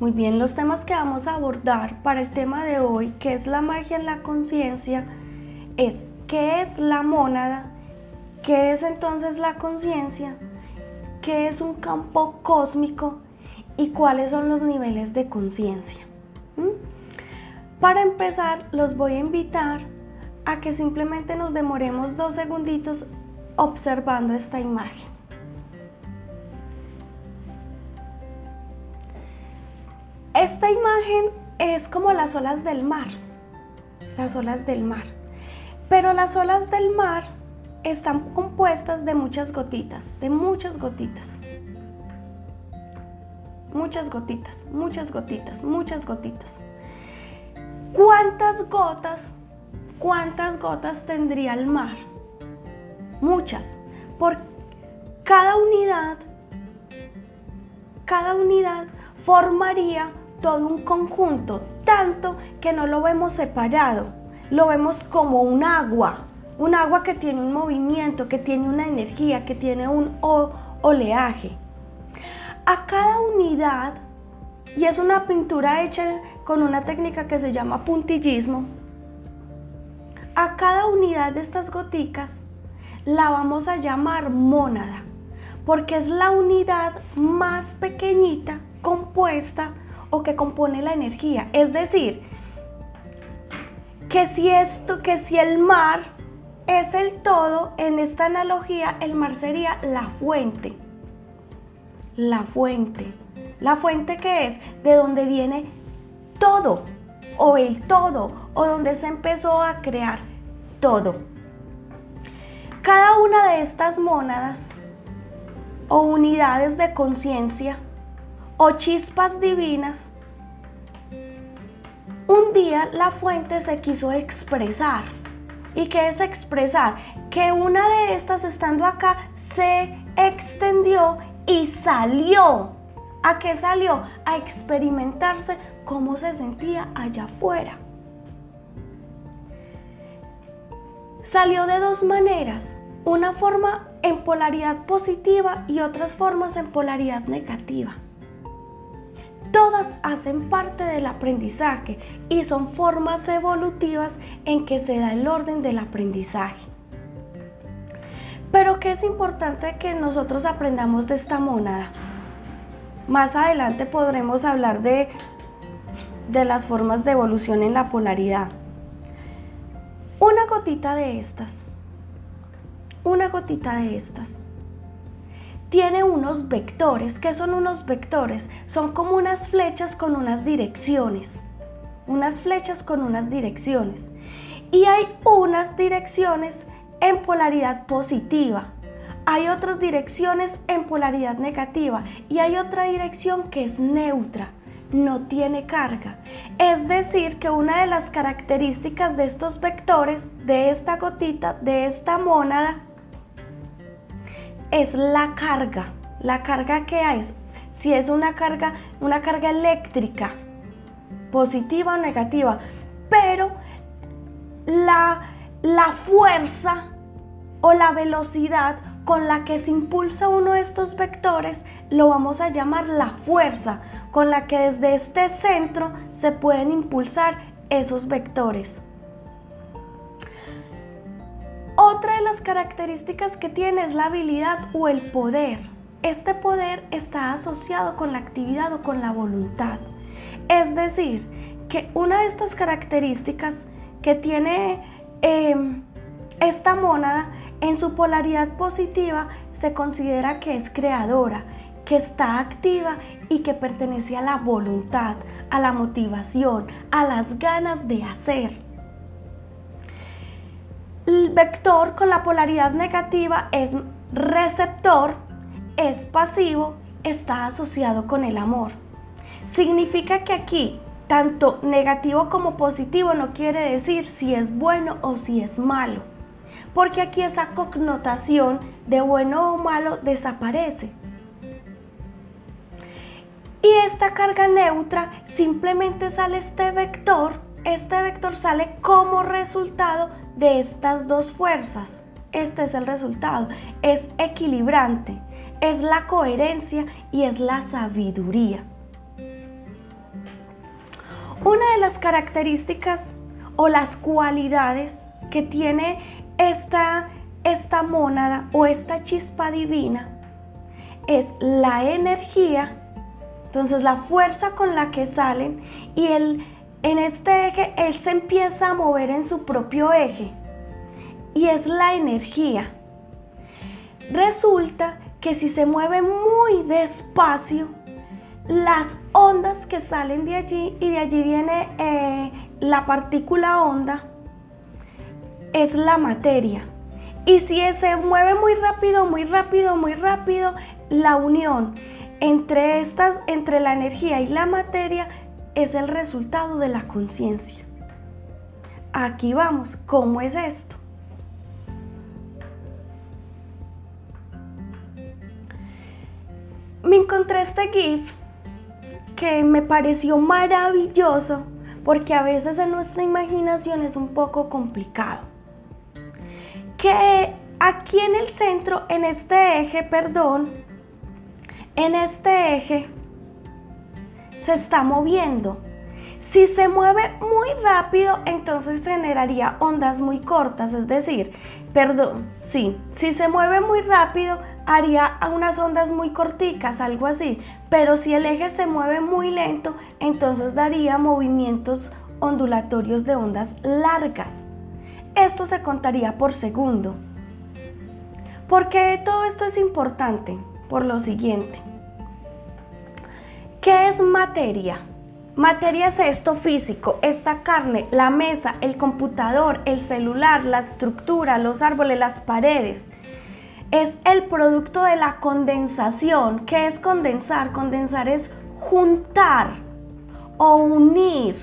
Muy bien, los temas que vamos a abordar para el tema de hoy, que es la magia en la conciencia, es qué es la mónada, qué es entonces la conciencia, qué es un campo cósmico y cuáles son los niveles de conciencia. Para empezar, los voy a invitar a que simplemente nos demoremos dos segunditos observando esta imagen. Esta imagen es como las olas del mar, las olas del mar. Pero las olas del mar están compuestas de muchas gotitas, de muchas gotitas. Muchas gotitas, muchas gotitas, muchas gotitas. ¿Cuántas gotas, cuántas gotas tendría el mar? Muchas. Por cada unidad, cada unidad formaría todo un conjunto, tanto que no lo vemos separado, lo vemos como un agua, un agua que tiene un movimiento, que tiene una energía, que tiene un oleaje. A cada unidad, y es una pintura hecha con una técnica que se llama puntillismo, a cada unidad de estas goticas la vamos a llamar mónada, porque es la unidad más pequeñita compuesta o que compone la energía. Es decir, que si esto, que si el mar es el todo, en esta analogía el mar sería la fuente. La fuente. La fuente que es de donde viene todo, o el todo, o donde se empezó a crear todo. Cada una de estas mónadas o unidades de conciencia o chispas divinas, un día la fuente se quiso expresar. ¿Y qué es expresar? Que una de estas estando acá se extendió y salió. ¿A qué salió? A experimentarse cómo se sentía allá afuera. Salió de dos maneras. Una forma en polaridad positiva y otras formas en polaridad negativa. Todas hacen parte del aprendizaje y son formas evolutivas en que se da el orden del aprendizaje. Pero ¿qué es importante que nosotros aprendamos de esta mónada? Más adelante podremos hablar de, de las formas de evolución en la polaridad. Una gotita de estas. Una gotita de estas tiene unos vectores. ¿Qué son unos vectores? Son como unas flechas con unas direcciones. Unas flechas con unas direcciones. Y hay unas direcciones en polaridad positiva. Hay otras direcciones en polaridad negativa. Y hay otra dirección que es neutra. No tiene carga. Es decir, que una de las características de estos vectores, de esta gotita, de esta mónada, es la carga, la carga que hay, si es una carga, una carga eléctrica, positiva o negativa, pero la, la fuerza o la velocidad con la que se impulsa uno de estos vectores lo vamos a llamar la fuerza, con la que desde este centro se pueden impulsar esos vectores. Otra de las características que tiene es la habilidad o el poder. Este poder está asociado con la actividad o con la voluntad. Es decir, que una de estas características que tiene em, esta mónada en su polaridad positiva se considera que es creadora, que está activa y que pertenece a la voluntad, a la motivación, a las ganas de hacer. El vector con la polaridad negativa es receptor, es pasivo, está asociado con el amor. Significa que aquí tanto negativo como positivo no quiere decir si es bueno o si es malo, porque aquí esa connotación de bueno o malo desaparece. Y esta carga neutra simplemente sale este vector este vector sale como resultado de estas dos fuerzas. Este es el resultado. Es equilibrante, es la coherencia y es la sabiduría. Una de las características o las cualidades que tiene esta, esta mónada o esta chispa divina es la energía, entonces la fuerza con la que salen y el, en este eje él se empieza a mover en su propio eje y es la energía. Resulta que si se mueve muy despacio, las ondas que salen de allí y de allí viene eh, la partícula onda, es la materia. Y si se mueve muy rápido, muy rápido, muy rápido, la unión entre estas, entre la energía y la materia es el resultado de la conciencia. Aquí vamos, ¿cómo es esto? Me encontré este GIF que me pareció maravilloso porque a veces en nuestra imaginación es un poco complicado. Que aquí en el centro, en este eje, perdón, en este eje se está moviendo. Si se mueve muy rápido, entonces generaría ondas muy cortas, es decir, perdón, sí, si se mueve muy rápido, haría unas ondas muy corticas, algo así. Pero si el eje se mueve muy lento, entonces daría movimientos ondulatorios de ondas largas. Esto se contaría por segundo. ¿Por qué todo esto es importante? Por lo siguiente. ¿Qué es materia? Materia es esto físico, esta carne, la mesa, el computador, el celular, la estructura, los árboles, las paredes es el producto de la condensación. ¿Qué es condensar? Condensar es juntar o unir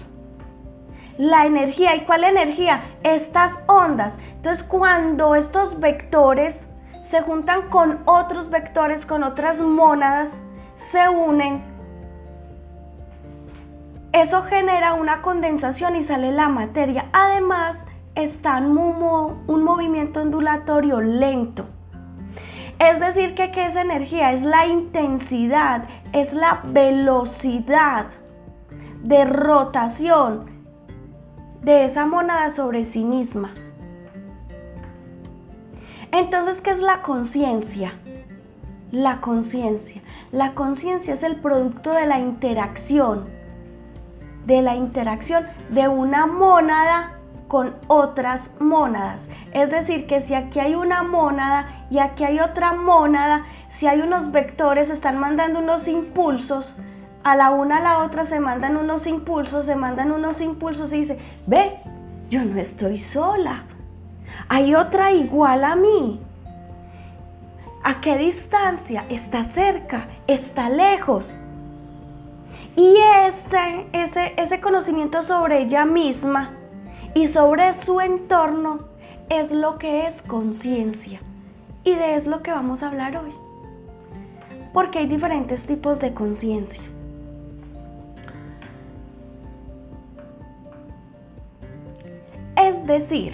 la energía. ¿Y cuál energía? Estas ondas. Entonces cuando estos vectores se juntan con otros vectores, con otras mónadas, se unen, eso genera una condensación y sale la materia. Además, está en un movimiento ondulatorio lento. Es decir, que ¿qué es energía? Es la intensidad, es la velocidad de rotación de esa monada sobre sí misma. Entonces, ¿qué es la conciencia? La conciencia. La conciencia es el producto de la interacción, de la interacción de una mónada con otras mónadas. Es decir, que si aquí hay una mónada y aquí hay otra mónada, si hay unos vectores, están mandando unos impulsos, a la una a la otra se mandan unos impulsos, se mandan unos impulsos y dice, ve, yo no estoy sola, hay otra igual a mí. ¿A qué distancia? ¿Está cerca? ¿Está lejos? Y ese, ese, ese conocimiento sobre ella misma y sobre su entorno es lo que es conciencia. Y de es lo que vamos a hablar hoy. Porque hay diferentes tipos de conciencia. Es decir,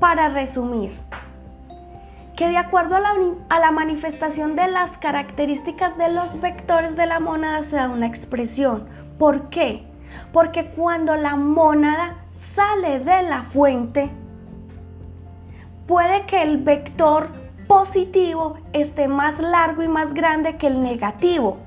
para resumir, que de acuerdo a la, manifestación de las características de los vectores de la mónada se da una expresión. ¿Por qué? Porque cuando la mónada sale de la fuente, puede que el vector positivo esté más largo y más grande que el negativo.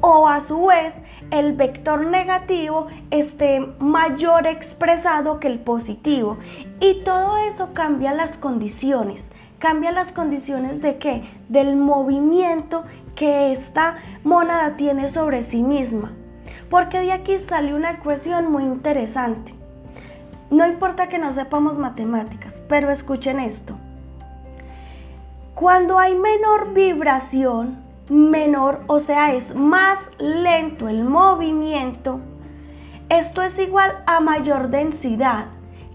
O a su vez, el vector negativo esté mayor expresado que el positivo. Y todo eso cambia las condiciones. Cambia las condiciones de qué? Del movimiento que esta mónada tiene sobre sí misma. Porque de aquí sale una ecuación muy interesante. No importa que no sepamos matemáticas, pero escuchen esto. Cuando hay menor vibración, menor, o sea, es más lento el movimiento, esto es igual a mayor densidad.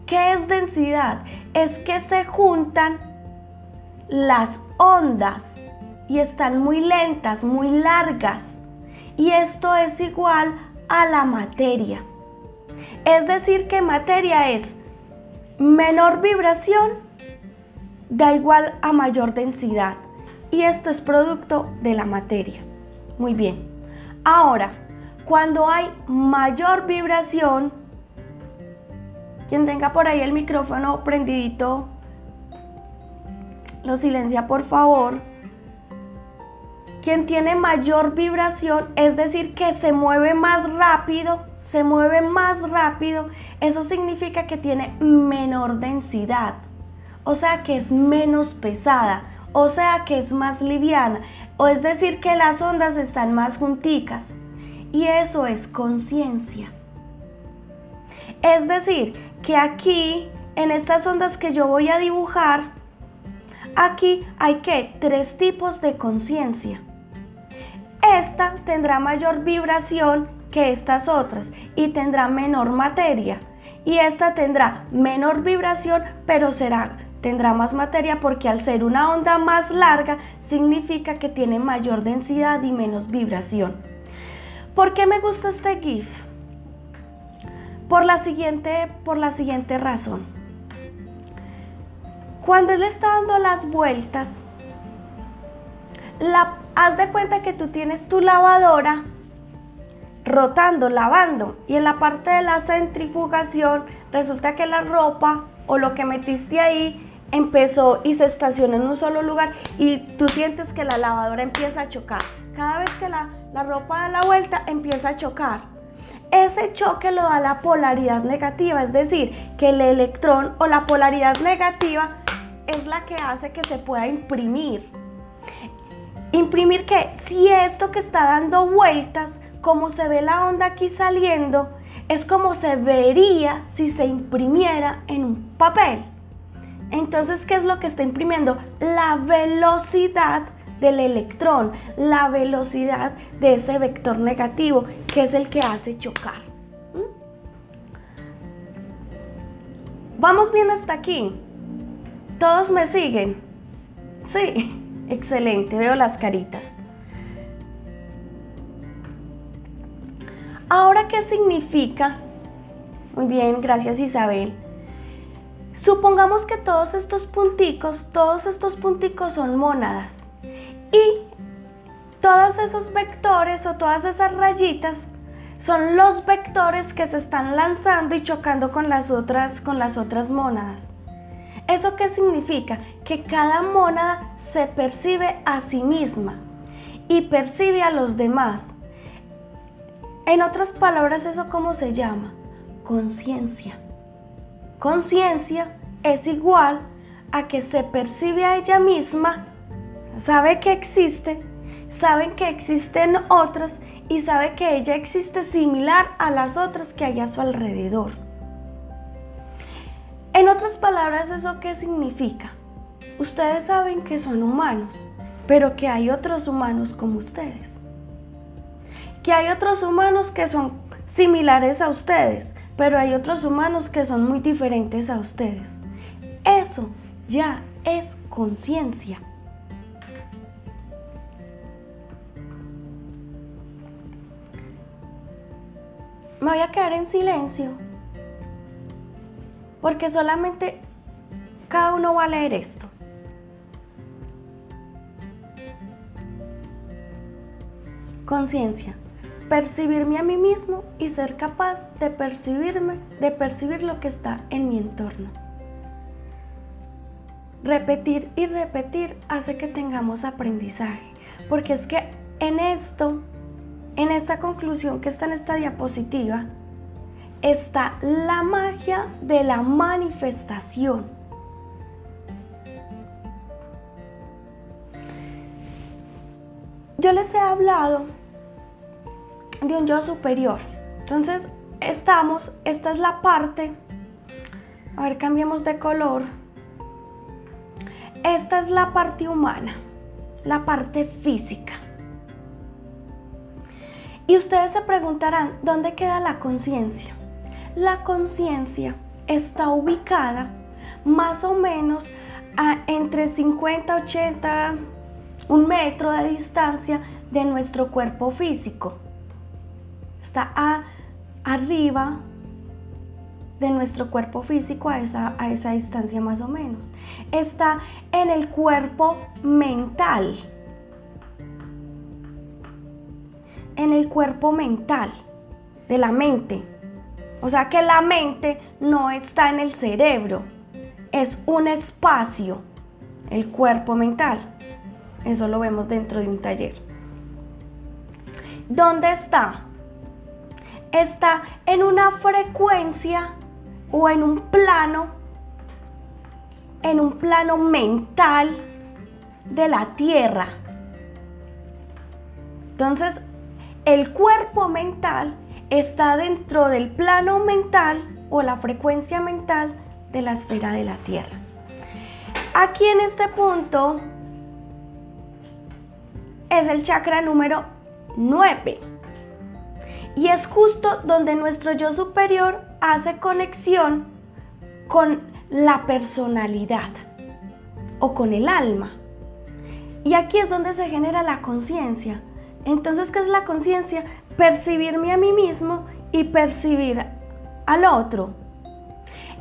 ¿Qué es densidad? Es que se juntan las ondas y están muy lentas, muy largas. Y esto es igual a la materia. Es decir, que materia es menor vibración, da igual a mayor densidad. Y esto es producto de la materia. Muy bien. Ahora, Cuando hay mayor vibración, quien tenga por ahí el micrófono prendidito, lo silencia por favor. Quien tiene mayor vibración, es decir, que se mueve más rápido, se mueve más rápido, eso significa que tiene menor densidad, o sea que es menos pesada, o sea que es más liviana, o es decir que las ondas están más junticas. Y eso es conciencia. Es decir, que aquí, en estas ondas que yo voy a dibujar, aquí hay que tres tipos de conciencia. Esta tendrá mayor vibración que estas otras y tendrá menor materia. Y esta tendrá menor vibración, pero será tendrá más materia porque al ser una onda más larga significa que tiene mayor densidad y menos vibración. ¿Por qué me gusta este GIF? Por la siguiente, por la siguiente razón. Cuando él está dando las vueltas, la, haz de cuenta que tú tienes tu lavadora rotando, lavando. Y en la parte de la centrifugación resulta que la ropa o lo que metiste ahí empezó y se estaciona en un solo lugar y tú sientes que la lavadora empieza a chocar. Cada vez que la, la ropa da la vuelta empieza a chocar. Ese choque lo da la polaridad negativa, es decir, que el electrón o la polaridad negativa es la que hace que se pueda imprimir. Imprimir que si esto que está dando vueltas como se ve la onda aquí saliendo, es como se vería si se imprimiera en un papel. Entonces, ¿qué es lo que está imprimiendo? La velocidad del electrón, la velocidad de ese vector negativo, que es el que hace chocar. ¿Mm? ¿Vamos bien hasta aquí? ¿Todos me siguen? Sí, excelente, veo las caritas. Ahora, ¿qué significa? Muy bien, gracias Isabel. Supongamos que todos estos punticos, todos estos punticos son mónadas. Y todos esos vectores o todas esas rayitas son los vectores que se están lanzando y chocando con las otras, con las otras mónadas. ¿Eso qué significa? Que cada mónada se percibe a sí misma y percibe a los demás. En otras palabras, ¿eso cómo se llama? Conciencia. Conciencia es igual a que se percibe a ella misma, sabe que existe, sabe que existen otras y sabe que ella existe similar a las otras que hay a su alrededor. En otras palabras, ¿eso qué significa? Ustedes saben que son humanos, pero que hay otros humanos como ustedes que hay otros humanos que son similares a ustedes, pero hay otros humanos que son muy diferentes a ustedes. Eso ya es conciencia. Me voy a quedar en silencio porque solamente cada uno va a leer esto. Conciencia percibirme a mí mismo y ser capaz de percibirme, de percibir lo que está en mi entorno. Repetir y repetir hace que tengamos aprendizaje, porque es que en esto, en esta conclusión que está en esta diapositiva, está la magia de la manifestación. Yo les he hablado de un yo superior. Entonces, estamos, esta es la parte, a ver, cambiamos de color. Esta es la parte humana, la parte física. Y ustedes se preguntarán, ¿dónde queda la conciencia? La conciencia está ubicada más o menos a entre 50, 80, un metro de distancia de nuestro cuerpo físico está arriba de nuestro cuerpo físico a esa, a esa distancia más o menos. Está en el cuerpo mental. en el cuerpo mental, de la mente. O sea que la mente no está en el cerebro, es un espacio, el cuerpo mental. Eso lo vemos dentro de un taller. ¿Dónde está? Está en una frecuencia o en un plano, en un plano mental de la Tierra. Entonces, el cuerpo mental está dentro del plano mental o la frecuencia mental de la esfera de la Tierra. Aquí en este punto es el chakra número 9 y es justo donde nuestro yo superior hace conexión con la personalidad o con el alma. Y aquí es donde se genera la conciencia. Entonces, ¿qué es la conciencia? Percibirme a mí mismo y percibir al otro.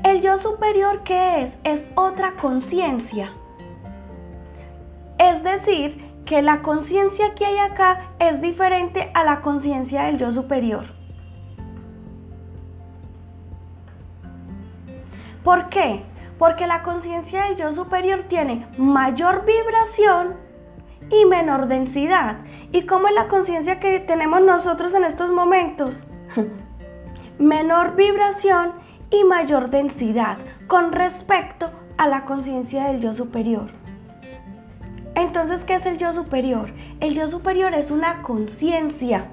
El yo superior, ¿qué es? Es otra conciencia. Es decir, que la conciencia que hay acá es diferente a la conciencia del yo superior. ¿Por qué? Porque la conciencia del yo superior tiene mayor vibración y menor densidad. ¿Y cómo es la conciencia que tenemos nosotros en estos momentos? menor vibración y mayor densidad con respecto a la conciencia del yo superior. Entonces, ¿qué es el yo superior? El yo superior es una conciencia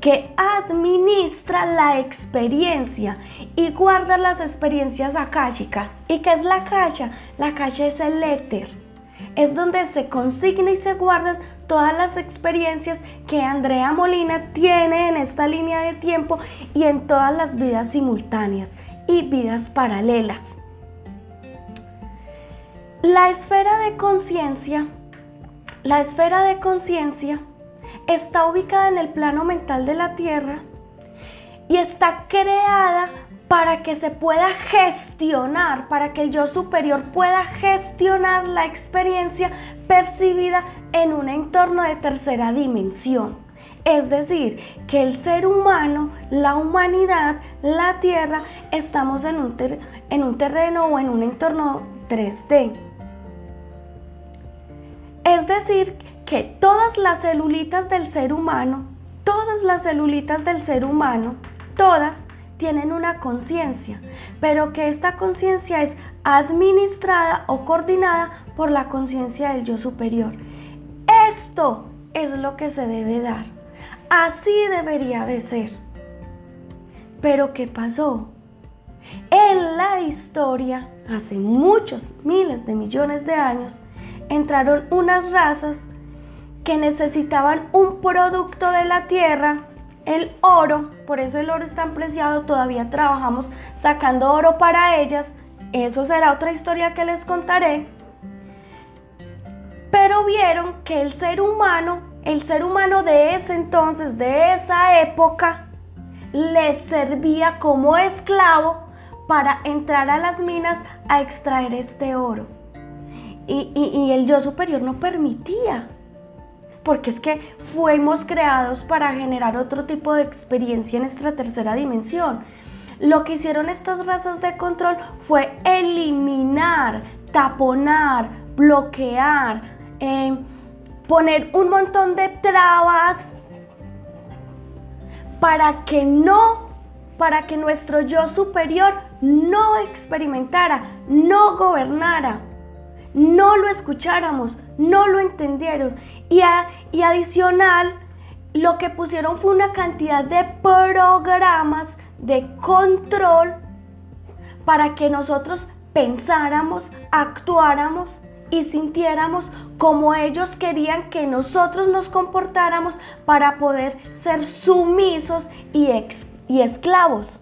que administra la experiencia y guarda las experiencias akáshicas. ¿Y qué es la akasha? La akasha es el éter. Es donde se consigna y se guardan todas las experiencias que Andrea Molina tiene en esta línea de tiempo y en todas las vidas simultáneas y vidas paralelas. La esfera de conciencia la esfera de conciencia está ubicada en el plano mental de la Tierra y está creada para que se pueda gestionar, para que el yo superior pueda gestionar la experiencia percibida en un entorno de tercera dimensión. Es decir, que el ser humano, la humanidad, la Tierra, estamos en un, en un terreno o en un entorno 3D. Es decir, que todas las celulitas del ser humano, todas las celulitas del ser humano, todas tienen una conciencia, pero que esta conciencia es administrada o coordinada por la conciencia del yo superior. Esto es lo que se debe dar. Así debería de ser. Pero ¿qué pasó? En la historia, hace muchos miles de millones de años, entraron unas razas que necesitaban un producto de la tierra, el oro, por eso el oro es tan preciado, todavía trabajamos sacando oro para ellas, eso será otra historia que les contaré. Pero vieron que el ser humano, el ser humano de ese entonces, de esa época, les servía como esclavo para entrar a las minas a extraer este oro y, el yo superior no permitía. Porque es que fuimos creados para generar otro tipo de experiencia en nuestra tercera dimensión. Lo que hicieron estas razas de control fue eliminar, taponar, bloquear, eh, poner un montón de trabas para que no, para que nuestro yo superior no experimentara, no gobernara no lo escucháramos, no lo entendieron. Y, adicional, lo que pusieron fue una cantidad de programas de control para que nosotros pensáramos, actuáramos y sintiéramos como ellos querían que nosotros nos comportáramos para poder ser sumisos y, y esclavos.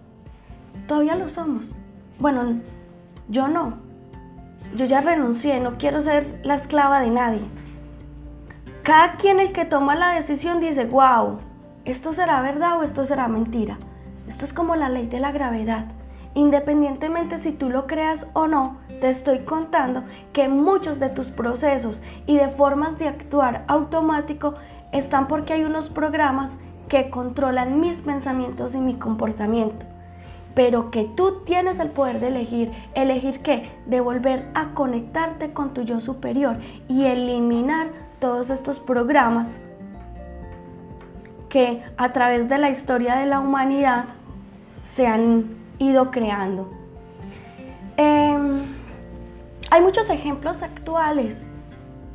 Todavía lo somos. Bueno, yo no, yo ya renuncié, no quiero ser la esclava de nadie. Cada quien el que toma la decisión dice, wow, esto será verdad o esto será mentira. Esto es como la ley de la gravedad. Independientemente si tú lo creas o no, te estoy contando que muchos de tus procesos y de formas de actuar automático están porque hay unos programas que controlan mis pensamientos y mi comportamiento. Pero que tú tienes el poder de elegir. ¿Elegir qué? De volver a conectarte con tu yo superior y eliminar todos estos programas que a través de la historia de la humanidad se han ido creando. Em, hay muchos ejemplos actuales.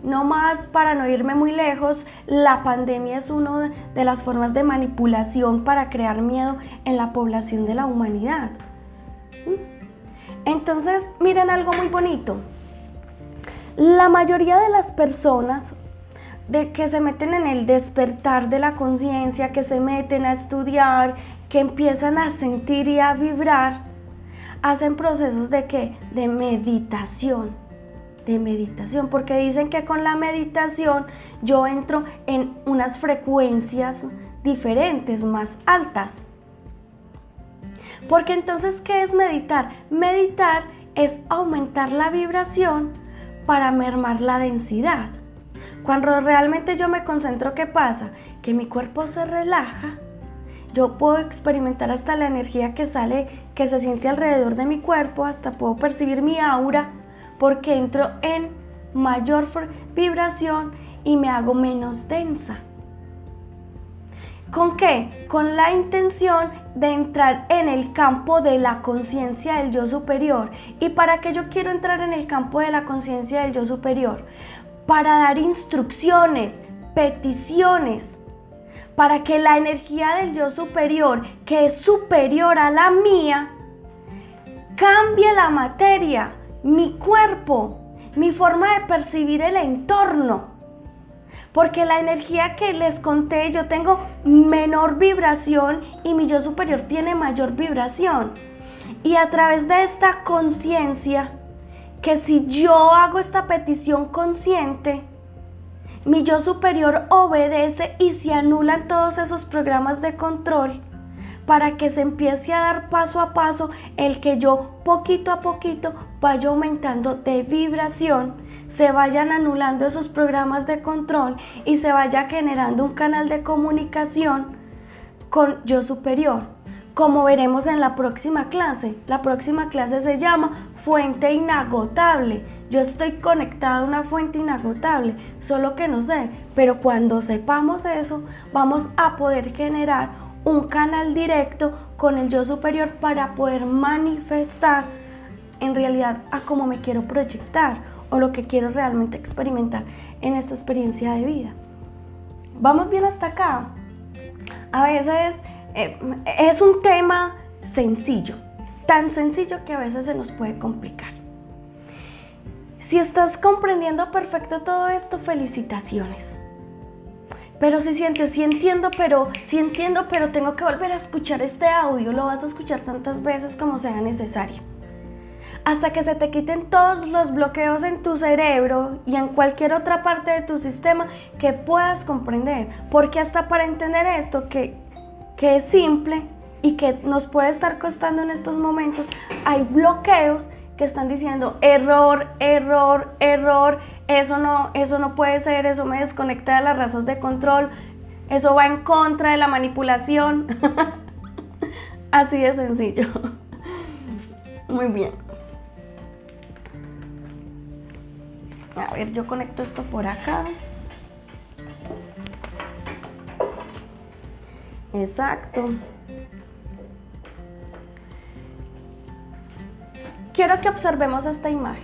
No más para no irme muy lejos, la pandemia es una de las formas de manipulación para crear miedo en la población de la humanidad. Entonces, miren algo muy bonito. La mayoría de las personas de que se meten en el despertar de la conciencia, que se meten a estudiar, que empiezan a sentir y a vibrar, hacen procesos de qué? De meditación. De meditación, porque dicen que con la meditación yo entro en unas frecuencias diferentes, más altas. Porque entonces, ¿qué es meditar? Meditar es aumentar la vibración para mermar la densidad. Cuando realmente yo me concentro, ¿qué pasa? Que mi cuerpo se relaja. Yo puedo experimentar hasta la energía que sale, que se siente alrededor de mi cuerpo, hasta puedo percibir mi aura, porque entro en mayor vibración y me hago menos densa. ¿Con qué? Con la intención de entrar en el campo de la conciencia del yo superior. ¿Y para qué yo quiero entrar en el campo de la conciencia del yo superior? Para dar instrucciones, peticiones, para que la energía del yo superior, que es superior a la mía, cambie la materia, mi cuerpo, mi forma de percibir el entorno. Porque la energía que les conté, yo tengo menor vibración y mi yo superior tiene mayor vibración. Y a través de esta conciencia, que si yo hago esta petición consciente, mi yo superior obedece y se anulan todos esos programas de control para que se empiece a dar paso a paso el que yo poquito a poquito vaya aumentando de vibración, se vayan anulando esos programas de control y se vaya generando un canal de comunicación con yo superior. Como veremos en la próxima clase, la próxima clase se llama fuente inagotable. Yo estoy conectada a una fuente inagotable, solo que no sé, pero cuando sepamos eso, vamos a poder generar un canal directo con el yo superior para poder manifestar en realidad a cómo me quiero proyectar o lo que quiero realmente experimentar en esta experiencia de vida. Vamos bien hasta acá. A veces eh, es un tema sencillo, tan sencillo que a veces se nos puede complicar. Si estás comprendiendo perfecto todo esto, felicitaciones. Pero si sientes, si entiendo, pero si entiendo, pero tengo que volver a escuchar este audio, lo vas a escuchar tantas veces como sea necesario. Hasta que se te quiten todos los bloqueos en tu cerebro y en cualquier otra parte de tu sistema que puedas comprender. Porque hasta para entender esto, que, que es simple, y que nos puede estar costando en estos momentos, hay bloqueos que están diciendo error, error, error, eso no, eso no puede ser, eso me desconecta de las razas de control, eso va en contra de la manipulación. Así de sencillo. Muy bien. A ver, yo conecto esto por acá. Exacto. Quiero que observemos esta imagen.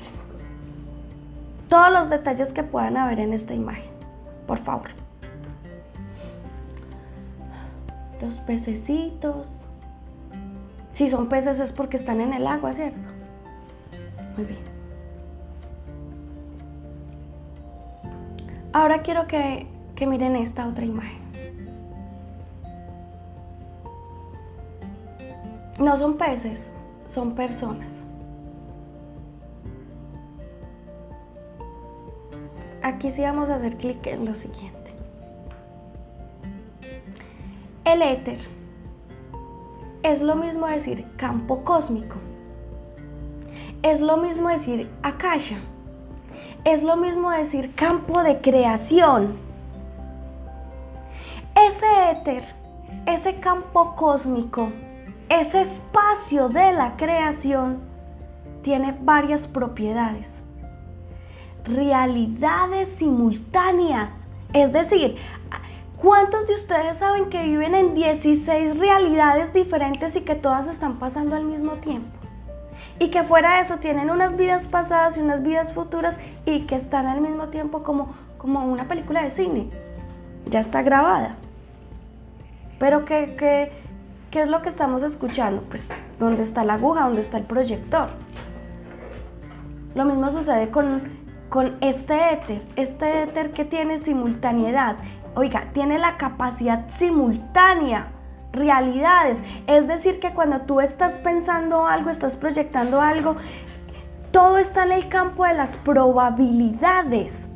Todos los detalles que puedan haber en esta imagen, por favor. Los pececitos. Si son peces es porque están en el agua, ¿cierto? Muy bien. Ahora quiero que, que miren esta otra imagen. No son peces, son personas. aquí sí vamos a hacer clic en lo siguiente. El éter es lo mismo decir campo cósmico. Es lo mismo decir akasha. Es lo mismo decir campo de creación. Ese éter ese campo cósmico, ese espacio de la creación, tiene varias propiedades. Realidades simultáneas. Es decir, ¿cuántos de ustedes saben que viven en 16 realidades diferentes y que todas están pasando al mismo tiempo? Y que fuera de eso tienen unas vidas pasadas y unas vidas futuras y que están al mismo tiempo como, como una película de cine. Ya está grabada. Pero ¿qué, qué, qué es lo que estamos escuchando? Pues dónde está la aguja, dónde está el proyector. Lo mismo sucede con, con este éter. Este éter que tiene simultaneidad. Oiga, tiene la capacidad simultánea realidades. Es decir, que cuando tú estás pensando algo, estás proyectando algo, todo está en el campo de las probabilidades.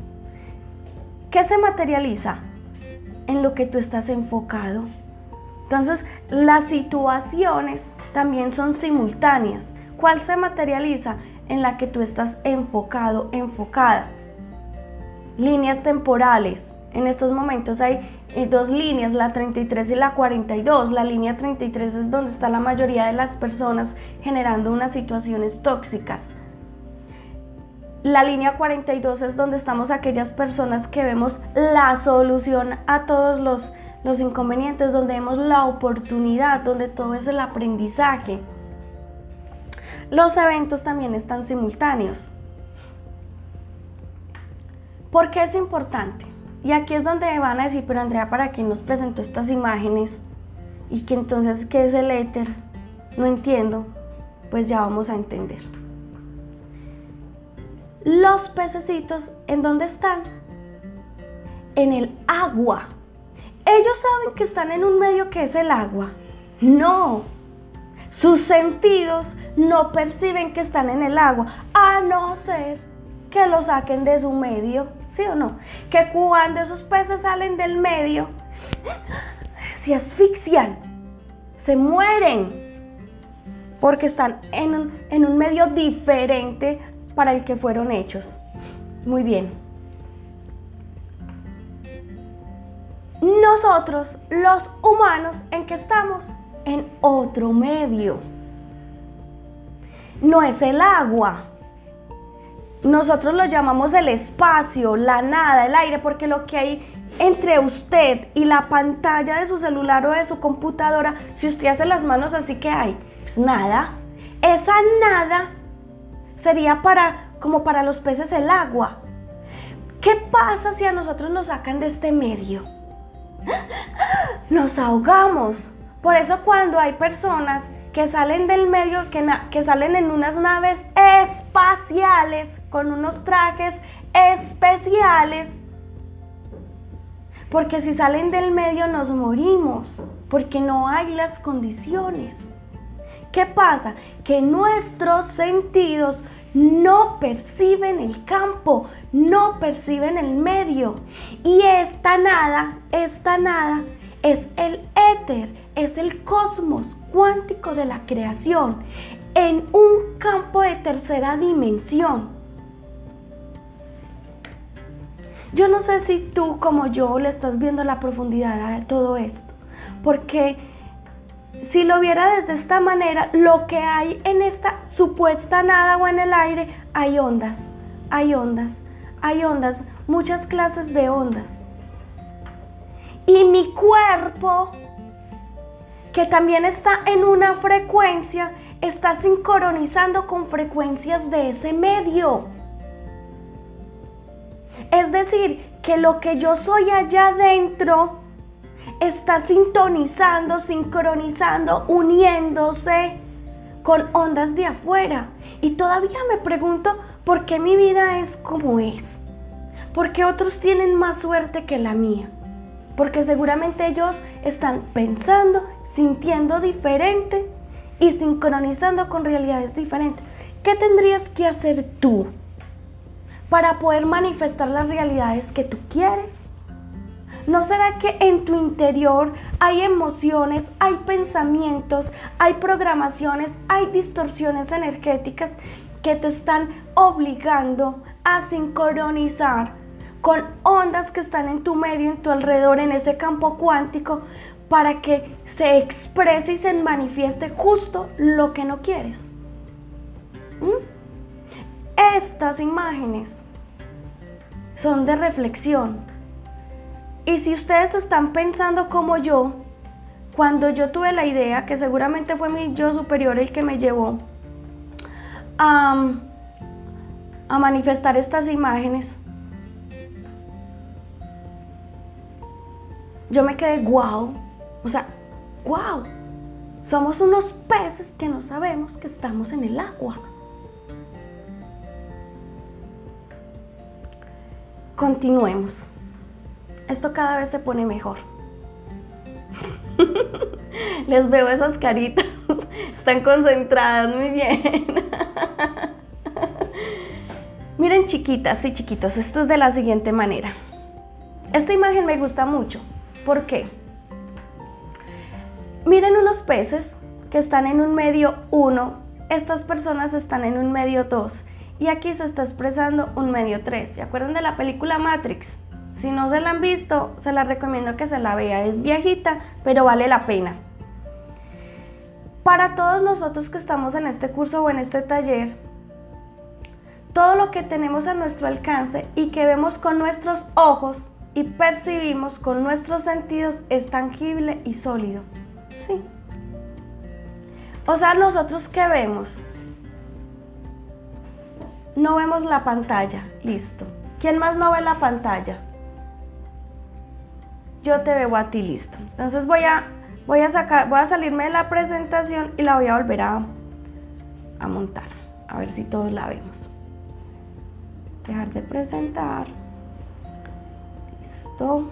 ¿Qué se materializa? En lo que tú estás enfocado. Entonces, las situaciones también son simultáneas. ¿Cuál se materializa? En la que tú estás enfocado, enfocada. Líneas temporales. En estos momentos hay eh, dos líneas, la 33 y la 42. La línea 33 es donde está la mayoría de las personas generando unas situaciones tóxicas. La línea 42 es donde estamos aquellas personas que vemos la solución a todos los los inconvenientes, donde vemos la oportunidad, donde todo es el aprendizaje. Los eventos también están simultáneos. ¿Por qué es importante? Y aquí es donde van a decir, pero Andrea, ¿para quién nos presentó estas imágenes? Y que entonces, ¿qué es el éter? No entiendo. Pues ya vamos a entender. Los pececitos, ¿en dónde están? En el agua. Ellos saben que están en un medio que es el agua. No. Sus sentidos no perciben que están en el agua, a no ser que lo saquen de su medio, ¿sí o no? Que cuando esos peces salen del medio, se asfixian, se mueren, porque están en un, en un medio diferente para el que fueron hechos. Muy bien. Nosotros, los humanos, ¿en qué estamos? En otro medio. No es el agua. Nosotros lo llamamos el espacio, la nada, el aire, porque lo que hay entre usted y la pantalla de su celular o de su computadora, si usted hace las manos así que hay, pues nada. Esa nada sería para como para los peces el agua. ¿Qué pasa si a nosotros nos sacan de este medio? nos ahogamos. Por eso cuando hay personas que salen del medio, que, que salen en unas naves espaciales, con unos trajes especiales, porque si salen del medio nos morimos, porque no hay las condiciones. ¿Qué pasa? Que nuestros sentidos no perciben el campo, no perciben el medio. Y esta nada, esta nada es el éter, es el cosmos cuántico de la creación en un campo de tercera dimensión. Yo no sé si tú como yo le estás viendo la profundidad de todo esto, porque si lo viera desde esta manera, lo que hay en esta supuesta nada o en el aire, hay ondas, hay ondas, hay ondas, muchas clases de ondas. Y mi cuerpo, que también está en una frecuencia, está sincronizando con frecuencias de ese medio. Es decir, que lo que yo soy allá adentro, está sintonizando, sincronizando, uniéndose con ondas de afuera. Y todavía me pregunto por qué mi vida es como es. Porque otros tienen más suerte que la mía. Porque seguramente ellos están pensando, sintiendo diferente y sincronizando con realidades diferentes. ¿Qué tendrías que hacer tú para poder manifestar las realidades que tú quieres? ¿No será que en tu interior hay emociones, hay pensamientos, hay programaciones, hay distorsiones energéticas que te están obligando a sincronizar con ondas que están en tu medio, en tu alrededor, en ese campo cuántico, para que se exprese y se manifieste justo lo que no quieres. ¿Mm? Estas imágenes son de reflexión. Y si ustedes están pensando como yo, cuando yo tuve la idea, que seguramente fue mi yo superior el que me llevó a, manifestar estas imágenes, yo me quedé wow. O sea, wow. Somos unos peces que no sabemos que estamos en el agua. Continuemos. Esto cada vez se pone mejor. Les veo esas caritas. Están concentradas muy bien. Miren chiquitas y chiquitos, esto es de la siguiente manera. Esta imagen me gusta mucho. ¿Por qué? Miren unos peces que están en un medio 1. Estas personas están en un medio 2 y aquí se está expresando un medio 3. ¿Se acuerdan de la película Matrix? Si no se la han visto, se la recomiendo que se la vea. Es viejita, pero vale la pena. Para todos nosotros que estamos en este curso o en este taller, todo lo que tenemos a nuestro alcance y que vemos con nuestros ojos y percibimos con nuestros sentidos es tangible y sólido. Sí. O sea, nosotros que vemos no vemos la pantalla. Listo. ¿Quién más no ve la pantalla? Yo te veo a ti, listo. Entonces voy a, voy a sacar, voy a salirme de la presentación y la voy a volver a, a montar. A ver si todos la vemos. Dejar de presentar. Listo.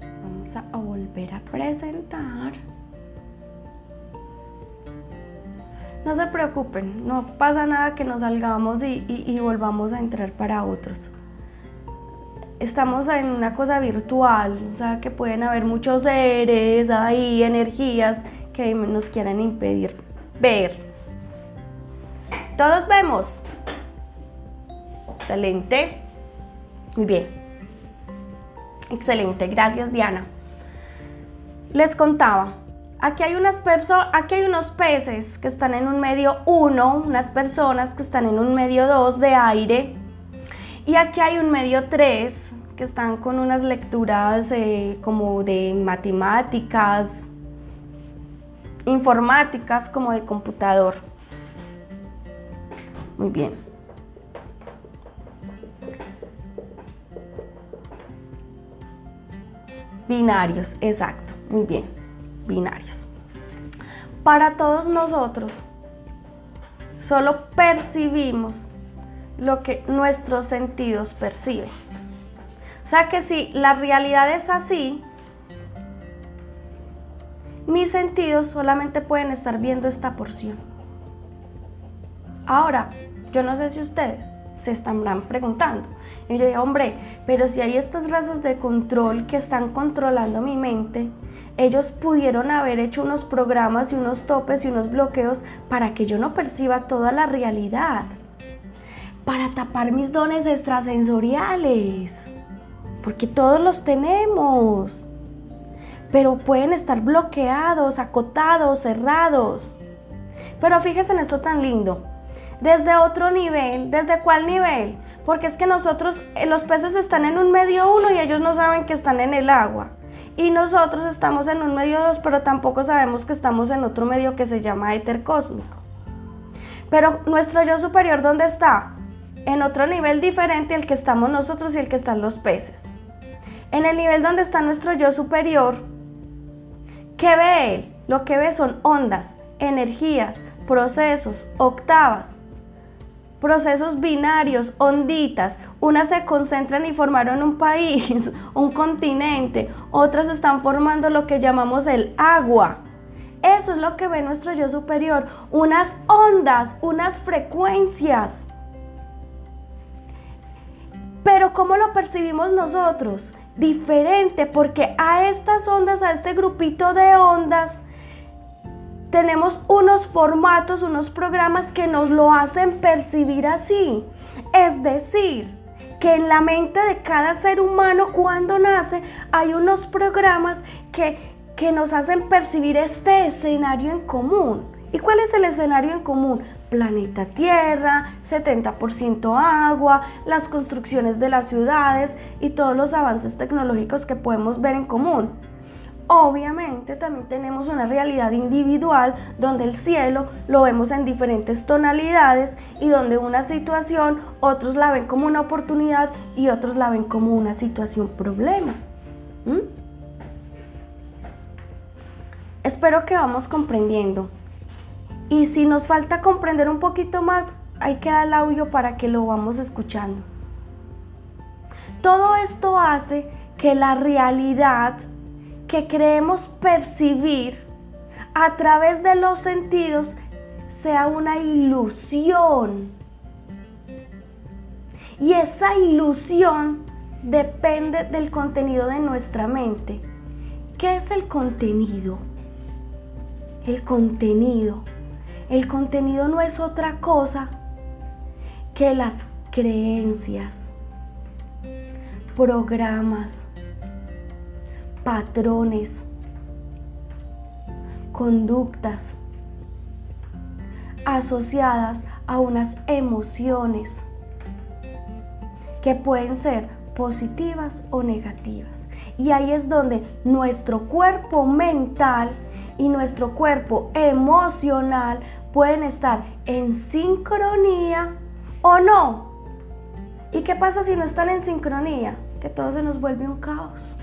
Vamos a volver a presentar. No se preocupen, no pasa nada que nos salgamos y, volvamos a entrar para otros. Estamos en una cosa virtual, o sea que pueden haber muchos seres ahí, energías que nos quieran impedir ver. Todos vemos. Excelente. Muy bien. Excelente, gracias Diana. Les contaba, Aquí hay, unas aquí hay unos peces que están en un medio 1, unas personas que están en un medio 2 de aire. Y aquí hay un medio 3 que están con unas lecturas eh, como de matemáticas, informáticas, como de computador. Muy bien. Binarios, exacto, muy bien binarios. Para todos nosotros, solo percibimos lo que nuestros sentidos perciben. O sea que si la realidad es así, mis sentidos solamente pueden estar viendo esta porción. Ahora, yo no sé si ustedes se están preguntando. Y yo digo, hombre, pero si hay estas razas de control que están controlando mi mente, ellos pudieron haber hecho unos programas y unos topes y unos bloqueos para que yo no perciba toda la realidad, para tapar mis dones extrasensoriales, porque todos los tenemos, pero pueden estar bloqueados, acotados, cerrados. Pero fíjense en esto tan lindo. Desde otro nivel, ¿desde cuál nivel? Porque es que nosotros, eh, los peces están en un medio uno y ellos no saben que están en el agua y nosotros estamos en un medio 2, pero tampoco sabemos que estamos en otro medio que se llama éter cósmico. Pero nuestro yo superior, ¿dónde está? En otro nivel diferente al que estamos nosotros y el que están los peces. En el nivel donde está nuestro yo superior, ¿qué ve él? Lo que ve son ondas, energías, procesos, octavas procesos binarios, onditas. Unas se concentran y formaron un país, un continente, otras están formando lo que llamamos el agua. Eso es lo que ve nuestro yo superior, unas ondas, unas frecuencias. Pero ¿cómo lo percibimos nosotros? Diferente, porque a estas ondas, a este grupito de ondas, tenemos unos formatos, unos programas que nos lo hacen percibir así. Es decir, que en la mente de cada ser humano cuando nace hay unos programas que, que nos hacen percibir este escenario en común. ¿Y cuál es el escenario en común? Planeta Tierra, 70% agua, las construcciones de las ciudades y todos los avances tecnológicos que podemos ver en común. Obviamente también tenemos una realidad individual donde el cielo lo vemos en diferentes tonalidades y donde una situación otros la ven como una oportunidad y otros la ven como una situación problema. ¿Mm? Espero que vamos comprendiendo. Y si nos falta comprender un poquito más, hay que dar el audio para que lo vamos escuchando. Todo esto hace que la realidad que creemos percibir a través de los sentidos sea una ilusión. Y esa ilusión depende del contenido de nuestra mente. ¿Qué es el contenido? El contenido. El contenido no es otra cosa que las creencias, programas, patrones, conductas asociadas a unas emociones que pueden ser positivas o negativas. Y ahí es donde nuestro cuerpo mental y nuestro cuerpo emocional pueden estar en sincronía o no. ¿Y qué pasa si no están en sincronía? Que todo se nos vuelve un caos.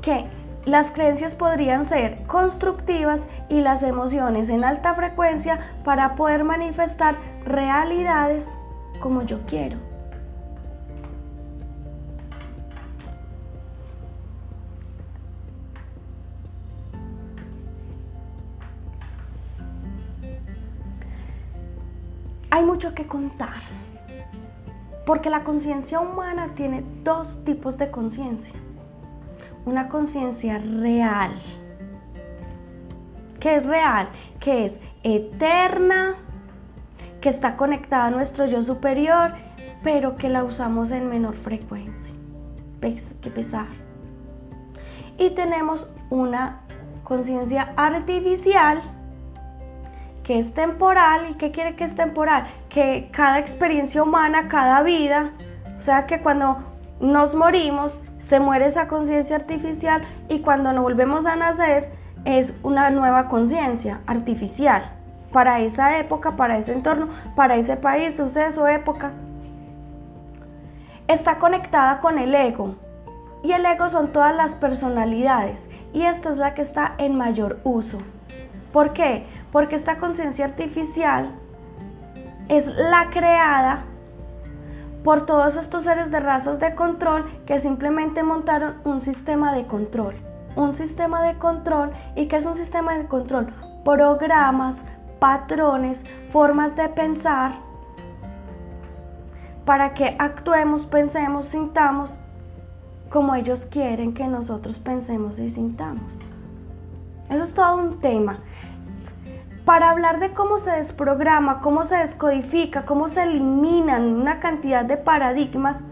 que las creencias podrían ser constructivas y las emociones en alta frecuencia para poder manifestar realidades como yo quiero. Mucho que contar, porque la conciencia humana tiene dos tipos de conciencia una conciencia real. que es real? Que es eterna, que está conectada a nuestro yo superior, pero que la usamos en menor frecuencia. Que pesar. Y tenemos una conciencia artificial que es temporal. ¿Y qué quiere que es temporal? Que cada experiencia humana, cada vida, o sea que cuando nos morimos, se muere esa conciencia artificial y cuando nos volvemos a nacer es una nueva conciencia artificial para esa época, para ese entorno, para ese país, suceso, época. Está conectada con el ego y el ego son todas las personalidades y esta es la que está en mayor uso. ¿Por qué? Porque esta conciencia artificial es la creada por todos estos seres de razas de control que simplemente montaron un sistema de control. Un sistema de control. ¿Y qué es un sistema de control? Programas, patrones, formas de pensar para que actuemos, pensemos, sintamos como ellos quieren que nosotros pensemos y sintamos. Eso es todo un tema para hablar de cómo se desprograma, cómo se descodifica, cómo se eliminan una cantidad de paradigmas,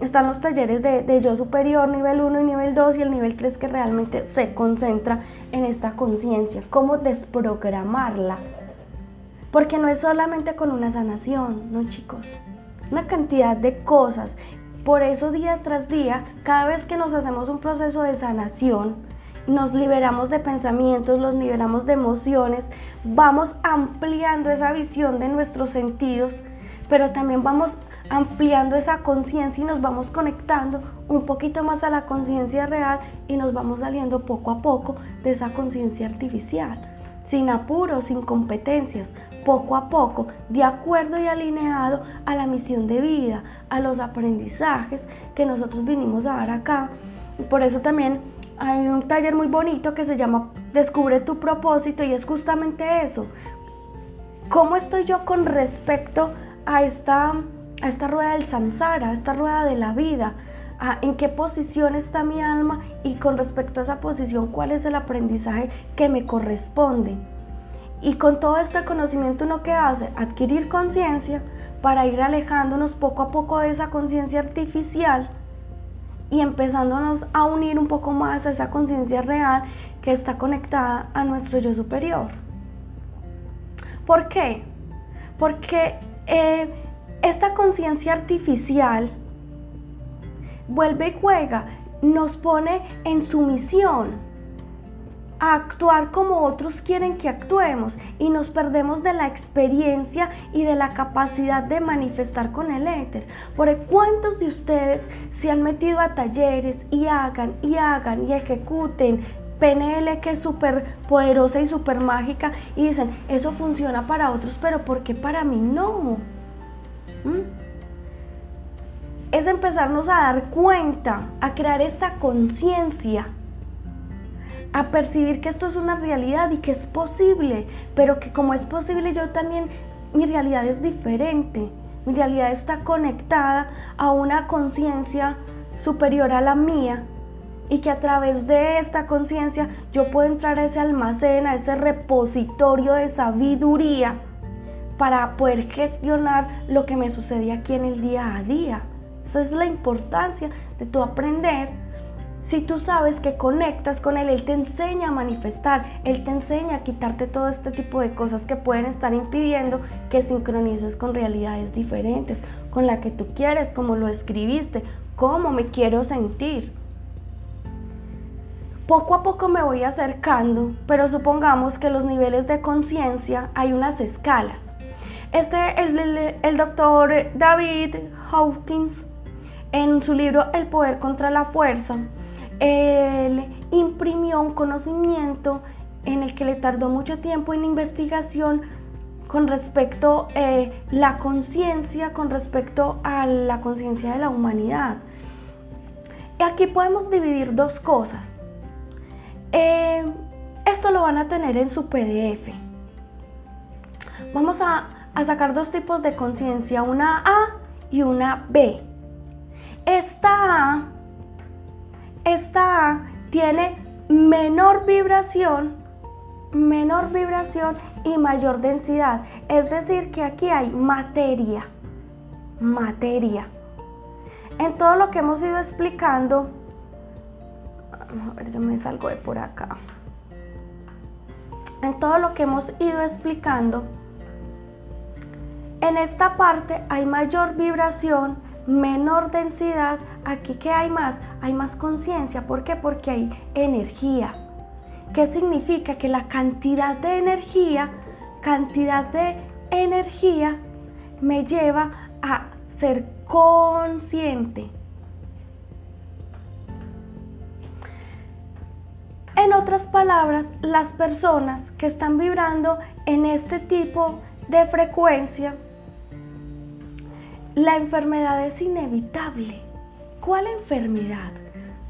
están los talleres de, yo superior, nivel 1 y nivel 2 y el nivel 3 que realmente se concentra en esta conciencia, cómo desprogramarla. Porque no es solamente con una sanación, no chicos, una cantidad de cosas. Por eso día tras día, cada vez que nos hacemos un proceso de sanación, nos liberamos de pensamientos, nos liberamos de emociones, vamos ampliando esa visión de nuestros sentidos, pero también vamos ampliando esa conciencia y nos vamos conectando un poquito más a la conciencia real y nos vamos saliendo poco a poco de esa conciencia artificial, sin apuros, sin competencias, poco a poco, de acuerdo y alineado a la misión de vida, a los aprendizajes que nosotros vinimos a dar acá. Por eso también hay un taller muy bonito que se llama Descubre tu propósito y es justamente eso. ¿Cómo estoy yo con respecto a esta, a esta rueda del samsara, a esta rueda de la vida? ¿En qué posición está mi alma? Y con respecto a esa posición, ¿cuál es el aprendizaje que me corresponde? Y con todo este conocimiento uno que hace, adquirir conciencia para ir alejándonos poco a poco de esa conciencia artificial y empezándonos a unir un poco más a esa conciencia real que está conectada a nuestro yo superior. ¿Por qué? Porque eh, esta conciencia artificial vuelve y juega, nos pone en sumisión a actuar como otros quieren que actuemos y nos perdemos de la experiencia y de la capacidad de manifestar con el éter. Por cuántos de ustedes se han metido a talleres y hagan y hagan y ejecuten PNL que es súper poderosa y súper mágica y dicen, eso funciona para otros, pero ¿por qué para mí no? ¿Mm? Es empezarnos a dar cuenta, a crear esta conciencia a percibir que esto es una realidad y que es posible, pero que como es posible yo también, mi realidad es diferente, mi realidad está conectada a una conciencia superior a la mía y que a través de esta conciencia yo puedo entrar a ese almacén, a ese repositorio de sabiduría para poder gestionar lo que me sucede aquí en el día a día. Esa es la importancia de tu aprender si tú sabes que conectas con Él, Él te enseña a manifestar, Él te enseña a quitarte todo este tipo de cosas que pueden estar impidiendo que sincronices con realidades diferentes, con la que tú quieres, como lo escribiste, cómo me quiero sentir. Poco a poco me voy acercando, pero supongamos que los niveles de conciencia hay unas escalas. Este, el, el doctor David Hawkins, en su libro El poder contra la fuerza, él imprimió un conocimiento en el que le tardó mucho tiempo en investigación con respecto a eh, la conciencia, con respecto a la conciencia de la humanidad. Y aquí podemos dividir dos cosas. Eh, esto lo van a tener en su PDF. Vamos a, a sacar dos tipos de conciencia, una A y una B. Esta A esta A tiene menor vibración, menor vibración y mayor densidad. Es decir, que aquí hay materia, materia. En todo lo que hemos ido explicando, a ver, yo me salgo de por acá. En todo lo que hemos ido explicando, en esta parte hay mayor vibración, menor densidad, aquí que hay más, hay más conciencia. ¿Por qué? Porque hay energía. ¿Qué significa? Que la cantidad de energía, cantidad de energía me lleva a ser consciente. En otras palabras, las personas que están vibrando en este tipo de frecuencia la enfermedad es inevitable. ¿Cuál enfermedad?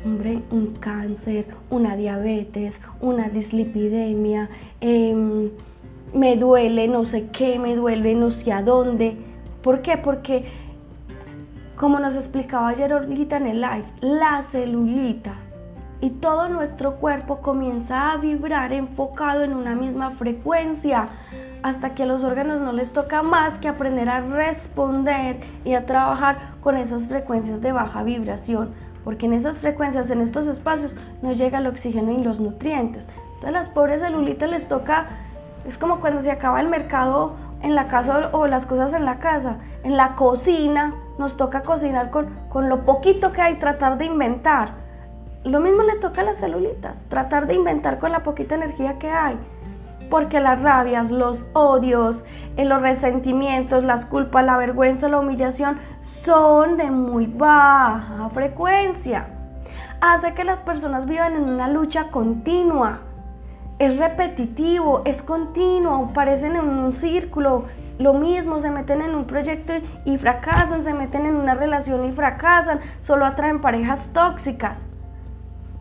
Hombre, un cáncer, una diabetes, una dislipidemia, em, me duele no sé qué, me duele no sé a dónde. ¿Por qué? Porque, como nos explicaba ayer Olita en el live, las celulitas y todo nuestro cuerpo comienza a vibrar enfocado en una misma frecuencia hasta que a los órganos no les toca más que aprender a responder y a trabajar con esas frecuencias de baja vibración, porque en esas frecuencias, en estos espacios, no llega el oxígeno y los nutrientes. Entonces a las pobres celulitas les toca, es como cuando se acaba el mercado en la casa o las cosas en la casa, en la cocina, nos toca cocinar con, con lo poquito que hay, tratar de inventar. Lo mismo le toca a las celulitas, tratar de inventar con la poquita energía que hay porque las rabias, los odios, eh, los resentimientos, las culpas, la vergüenza, la humillación son de muy baja frecuencia. Hace que las personas vivan en una lucha continua. Es repetitivo, es continuo, parecen en un círculo, lo mismo, se meten en un proyecto y fracasan, se meten en una relación y fracasan, solo atraen parejas tóxicas.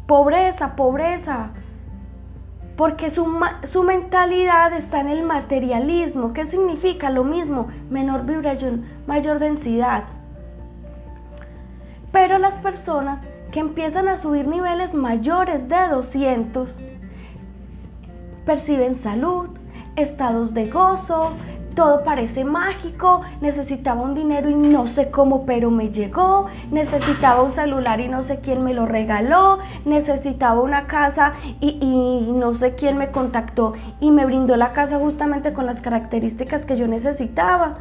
Pobreza, pobreza, porque su, mentalidad está en el materialismo. ¿Qué significa? Lo mismo, menor vibración, mayor densidad. Pero las personas que empiezan a subir niveles mayores de 200 perciben salud, estados de gozo, todo parece mágico, necesitaba un dinero y no sé cómo, pero me llegó, necesitaba un celular y no sé quién me lo regaló, necesitaba una casa y, no sé quién me contactó y me brindó la casa justamente con las características que yo necesitaba.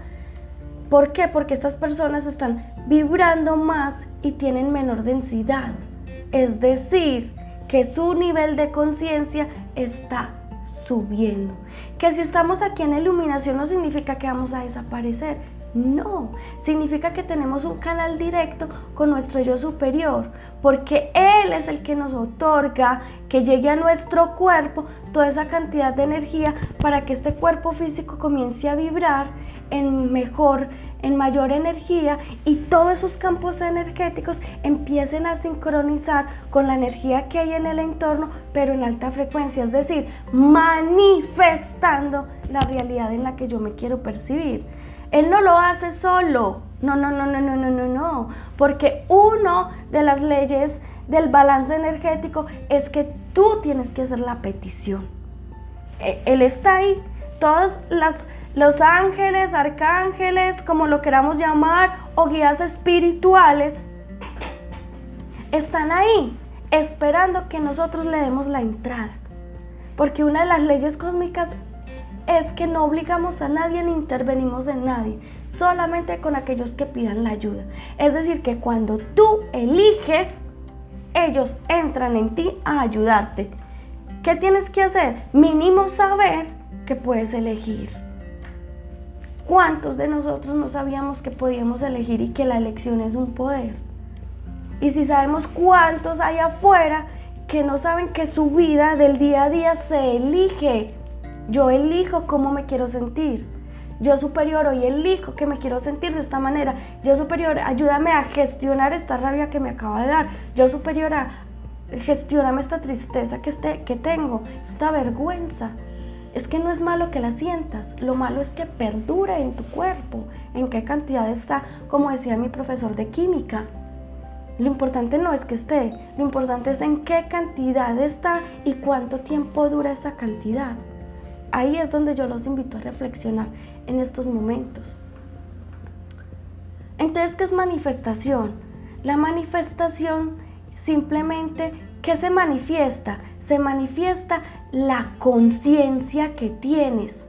¿Por qué? Porque estas personas están vibrando más y tienen menor densidad. Es decir, que su nivel de conciencia está subiendo. Que si estamos aquí en iluminación no significa que vamos a desaparecer. No, significa que tenemos un canal directo con nuestro yo superior, porque Él es el que nos otorga que llegue a nuestro cuerpo toda esa cantidad de energía para que este cuerpo físico comience a vibrar en mejor en mayor energía y todos esos campos energéticos empiecen a sincronizar con la energía que hay en el entorno, pero en alta frecuencia, es decir, manifestando la realidad en la que yo me quiero percibir. Él no lo hace solo, no, no, no, no, no, no, no, no, porque uno de las leyes del balance energético es que tú tienes que hacer la petición. E, él está ahí, todas las los ángeles, arcángeles, como lo queramos llamar, o guías espirituales, están ahí esperando que nosotros le demos la entrada. Porque una de las leyes cósmicas es que no obligamos a nadie ni intervenimos en nadie, solamente con aquellos que pidan la ayuda. Es decir, que cuando tú eliges, ellos entran en ti a ayudarte. ¿Qué tienes que hacer? Mínimo saber que puedes elegir. ¿Cuántos de nosotros no sabíamos que podíamos elegir y que la elección es un poder? Y si sabemos cuántos hay afuera que no saben que su vida del día a día se elige. Yo elijo cómo me quiero sentir. Yo superior hoy elijo que me quiero sentir de esta manera. Yo superior, ayúdame a gestionar esta rabia que me acaba de dar. Yo superior a gestioname esta tristeza que, que tengo, esta vergüenza. Es que no es malo que la sientas, lo malo es que perdura en tu cuerpo, en qué cantidad está, como decía mi profesor de química. Lo importante no es que esté, lo importante es en qué cantidad está y cuánto tiempo dura esa cantidad. Ahí es donde yo los invito a reflexionar en estos momentos. Entonces, ¿qué es manifestación? La manifestación simplemente, ¿qué se manifiesta? Se manifiesta la conciencia que tienes.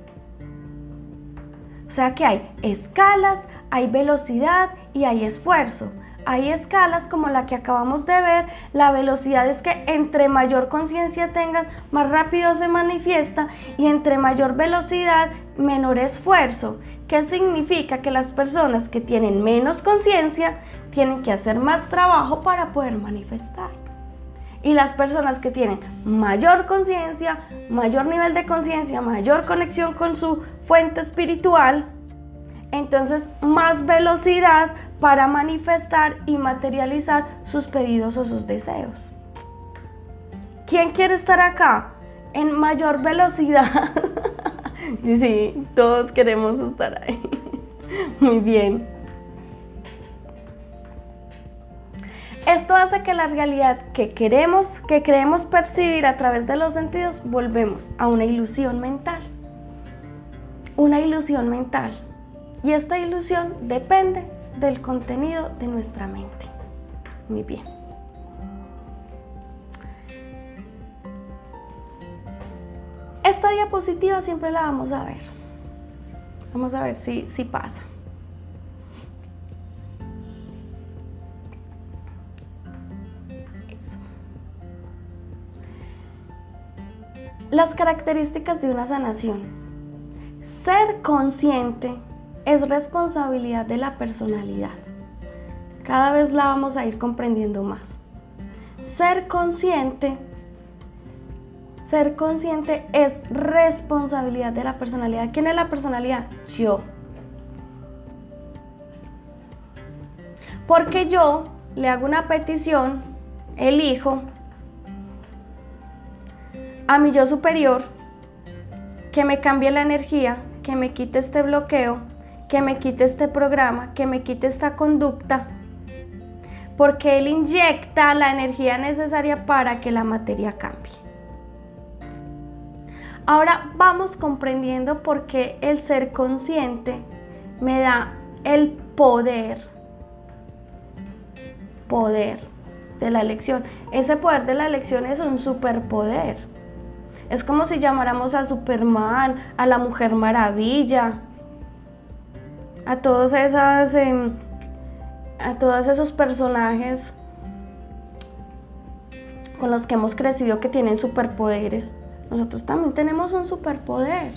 O sea que hay escalas, hay velocidad y hay esfuerzo. Hay escalas como la que acabamos de ver. La velocidad es que entre mayor conciencia tengas, más rápido se manifiesta y entre mayor velocidad, menor esfuerzo. ¿Qué significa? Que las personas que tienen menos conciencia tienen que hacer más trabajo para poder manifestar. Y las personas que tienen mayor conciencia, mayor nivel de conciencia, mayor conexión con su fuente espiritual, entonces más velocidad para manifestar y materializar sus pedidos o sus deseos. ¿Quién quiere estar acá? En mayor velocidad. sí, todos queremos estar ahí. Muy bien. Esto hace que la realidad que queremos, que creemos percibir a través de los sentidos, volvemos a una ilusión mental. Una ilusión mental. Y esta ilusión depende del contenido de nuestra mente. Muy bien. Esta diapositiva siempre la vamos a ver. Vamos a ver si, si pasa. Las características de una sanación. Ser consciente es responsabilidad de la personalidad. Cada vez la vamos a ir comprendiendo más. Ser consciente, ser consciente es responsabilidad de la personalidad. ¿Quién es la personalidad? Yo. Porque yo le hago una petición, elijo, a mi yo superior que me cambie la energía, que me quite este bloqueo, que me quite este programa, que me quite esta conducta, porque él inyecta la energía necesaria para que la materia cambie. Ahora vamos comprendiendo por qué el ser consciente me da el poder, poder de la elección. Ese poder de la elección es un superpoder. Es como si llamáramos a Superman, a la Mujer Maravilla, a todos esas, em, a todos esos personajes con los que hemos crecido que tienen superpoderes. Nosotros también tenemos un superpoder.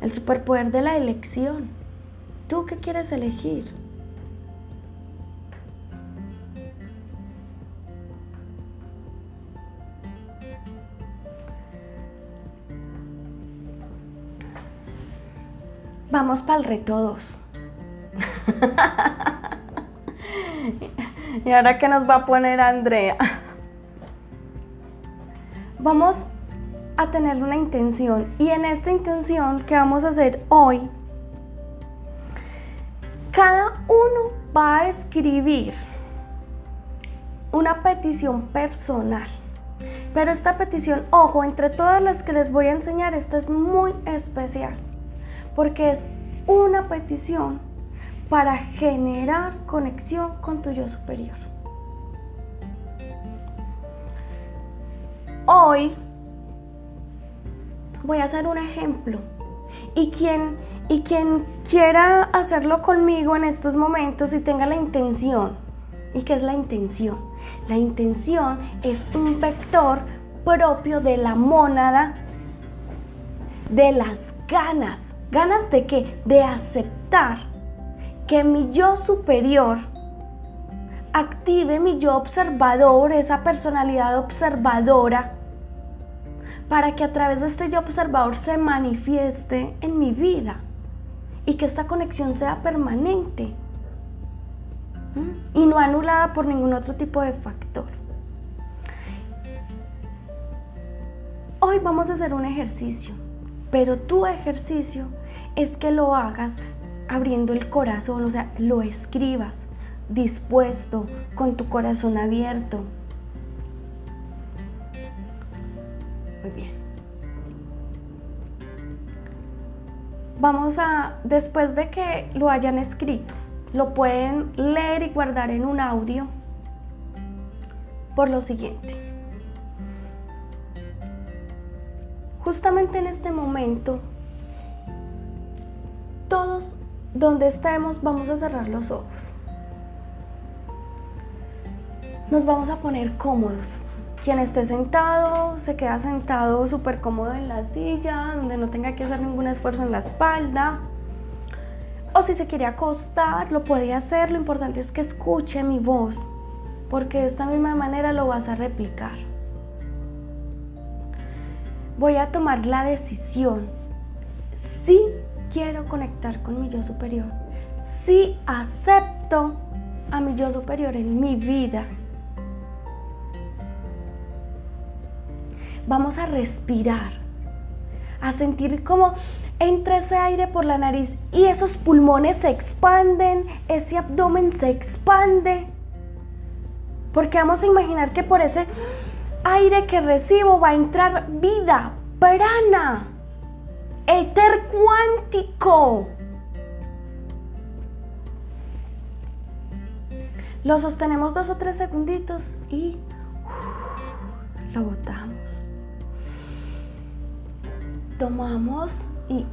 El superpoder de la elección. ¿Tú qué quieres elegir? Vamos para el reto 2. ¿Y ahora qué nos va a poner Andrea? Vamos a tener una intención y en esta intención que vamos a hacer hoy, cada uno va a escribir una petición personal. Pero esta petición, ojo, entre todas las que les voy a enseñar, esta es muy especial porque es una petición para generar conexión con tu yo superior. Hoy voy a hacer un ejemplo y quien, y quien quiera hacerlo conmigo en estos momentos y tenga la intención. ¿Y qué es la intención? La intención es un vector propio de la mónada de las ganas ¿Ganas de qué? De aceptar que mi yo superior active mi yo observador, esa personalidad observadora, para que a través de este yo observador se manifieste en mi vida y que esta conexión sea permanente y no anulada por ningún otro tipo de factor. Hoy vamos a hacer un ejercicio, pero tu ejercicio es que lo hagas abriendo el corazón, o sea, lo escribas dispuesto, con tu corazón abierto. Muy bien. Vamos a, después de que lo hayan escrito, lo pueden leer y guardar en un audio por lo siguiente. Justamente en este momento todos donde estemos vamos a cerrar los ojos. Nos vamos a poner cómodos. Quien esté sentado, se queda sentado súper cómodo en la silla, donde no tenga que hacer ningún esfuerzo en la espalda. O si se quiere acostar, lo puede hacer. Lo importante es que escuche mi voz, porque de esta misma manera lo vas a replicar. Voy a tomar la decisión. Sí quiero conectar con mi yo superior, si acepto a mi yo superior en mi vida, vamos a respirar, a sentir como entra ese aire por la nariz y esos pulmones se expanden, ese abdomen se expande. Porque vamos a imaginar que por ese aire que recibo va a entrar vida, prana éter cuántico. Lo sostenemos dos o tres segunditos y lo botamos. Tomamos y...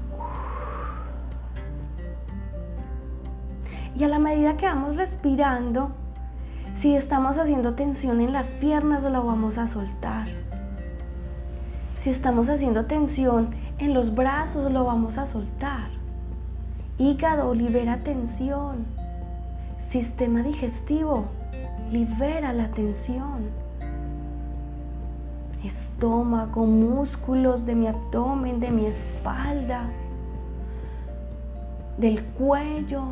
Y a la medida que vamos respirando, si estamos haciendo tensión en las piernas, lo vamos a soltar. Si estamos haciendo tensión en los brazos lo vamos a soltar. Hígado libera tensión. Sistema digestivo libera la tensión. Estómago, músculos de mi abdomen, de mi espalda, del cuello,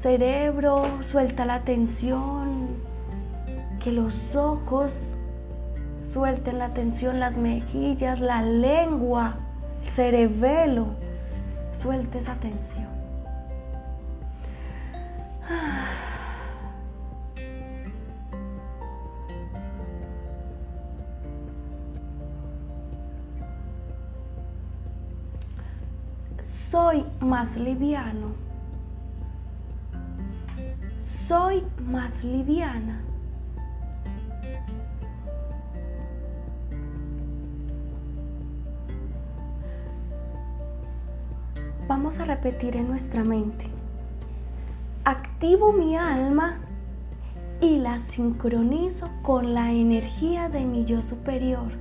cerebro, suelta la tensión. Que los ojos suelten la tensión, las mejillas, la lengua cerebelo, suelte esa tensión. soy más liviano. Soy más liviana. Vamos a repetir en nuestra mente. Activo mi alma y la sincronizo con la energía de mi yo superior.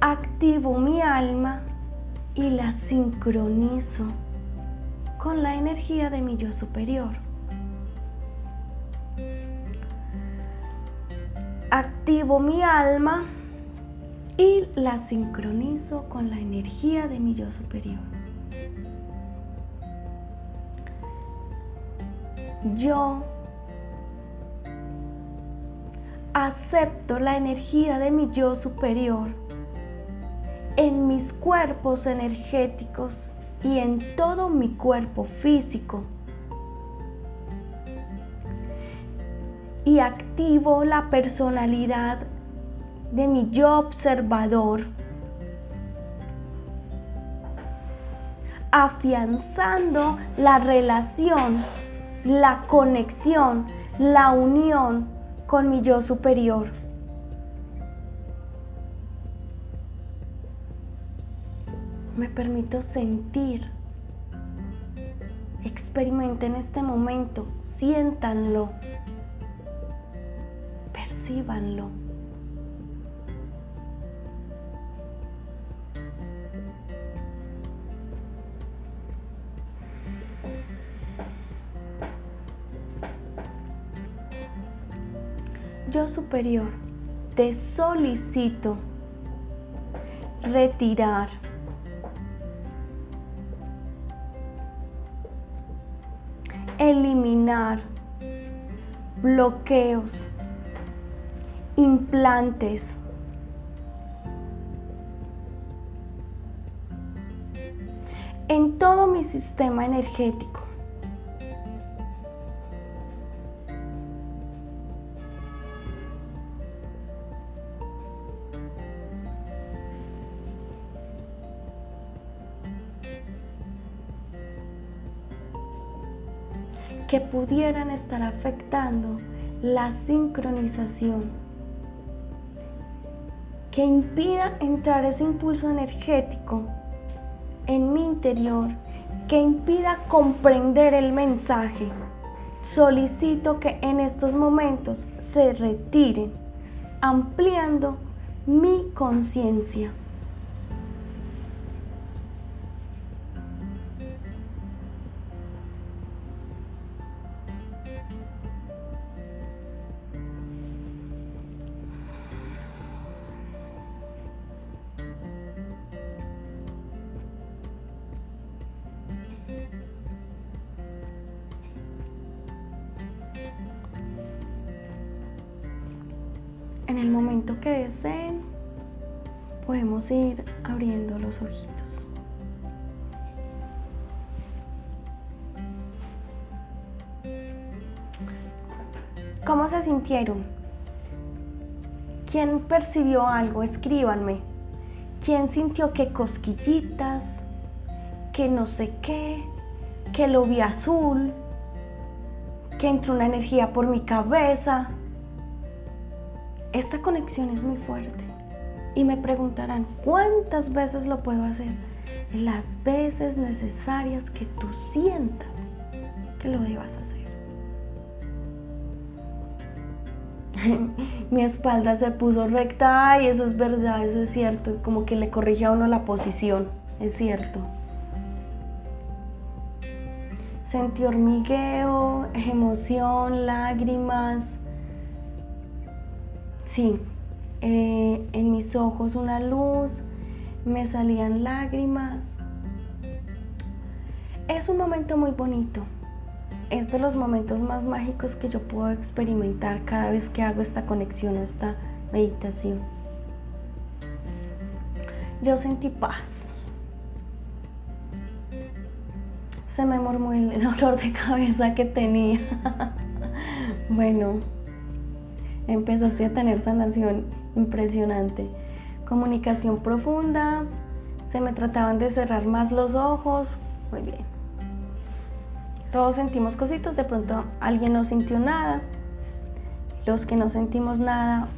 Activo mi alma y la sincronizo con la energía de mi yo superior. Activo mi alma y la sincronizo con la energía de mi yo superior. Yo acepto la energía de mi yo superior en mis cuerpos energéticos y en todo mi cuerpo físico. Y activo la personalidad de mi yo observador, afianzando la relación, la conexión, la unión con mi yo superior. Me permito sentir, experimenten este momento, siéntanlo, percíbanlo. Superior, te solicito retirar eliminar bloqueos, implantes, en todo mi sistema energético. Pudieran estar afectando la sincronización, que impida entrar ese impulso energético en mi interior, que impida comprender el mensaje. Solicito que en estos momentos se retiren, ampliando mi conciencia. Percibió algo? Escríbanme. ¿Quién sintió que cosquillitas? Que no sé qué, que lo vi azul, que entró una energía por mi cabeza. Esta conexión es muy fuerte. Y me preguntarán, ¿cuántas veces lo puedo hacer? Las veces necesarias que tú sientas que lo debas hacer. Mi espalda se puso recta y eso es verdad, eso es cierto. Como que le corrige a uno la posición, es cierto. Sentí hormigueo, emoción, lágrimas Sí, eh, en mis ojos una luz, me salían lágrimas. Es un momento muy bonito. Es de los momentos más mágicos que yo puedo experimentar cada vez que hago esta conexión o esta meditación. Yo sentí paz. Se me mormó el dolor de cabeza que tenía. bueno empezaste a tener sanación impresionante. Comunicación profunda, se me trataban de cerrar más los ojos. Muy bien. Todos sentimos cositas, de pronto alguien no sintió nada. Los que no sentimos nada,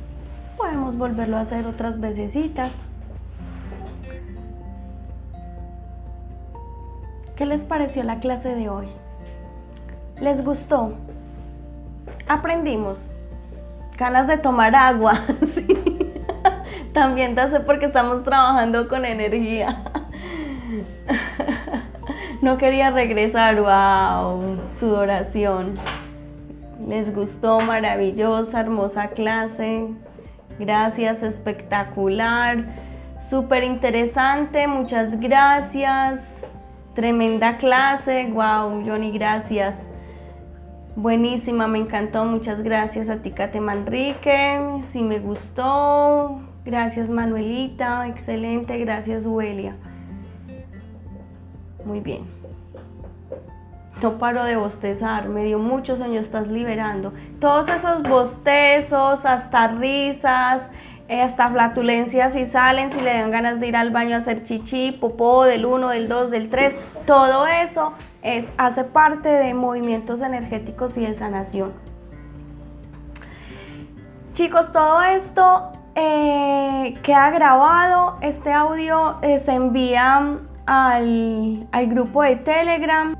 podemos volverlo a hacer otras vecesitas. ¿Qué les pareció la clase de hoy? ¿Les gustó? Aprendimos. Ganas de tomar agua. También te hace porque estamos trabajando con energía. No quería regresar, wow, sudoración. Les gustó, maravillosa, hermosa clase. Gracias, espectacular. Súper interesante, muchas gracias. Tremenda clase, wow, Johnny, gracias. Buenísima, me encantó, muchas gracias a ti, Manrique. Sí me gustó. Gracias, Manuelita, excelente, gracias, Uelia. Muy bien. No paro de bostezar, me dio mucho sueño, estás liberando. Todos esos bostezos, hasta risas, eh, hasta flatulencias si salen, si le dan ganas de ir al baño a hacer chichi, popó del 1, del 2, del 3, todo eso es, hace parte de movimientos energéticos y de sanación. Chicos, todo esto eh, queda grabado, este audio eh, se envía al, al grupo de Telegram.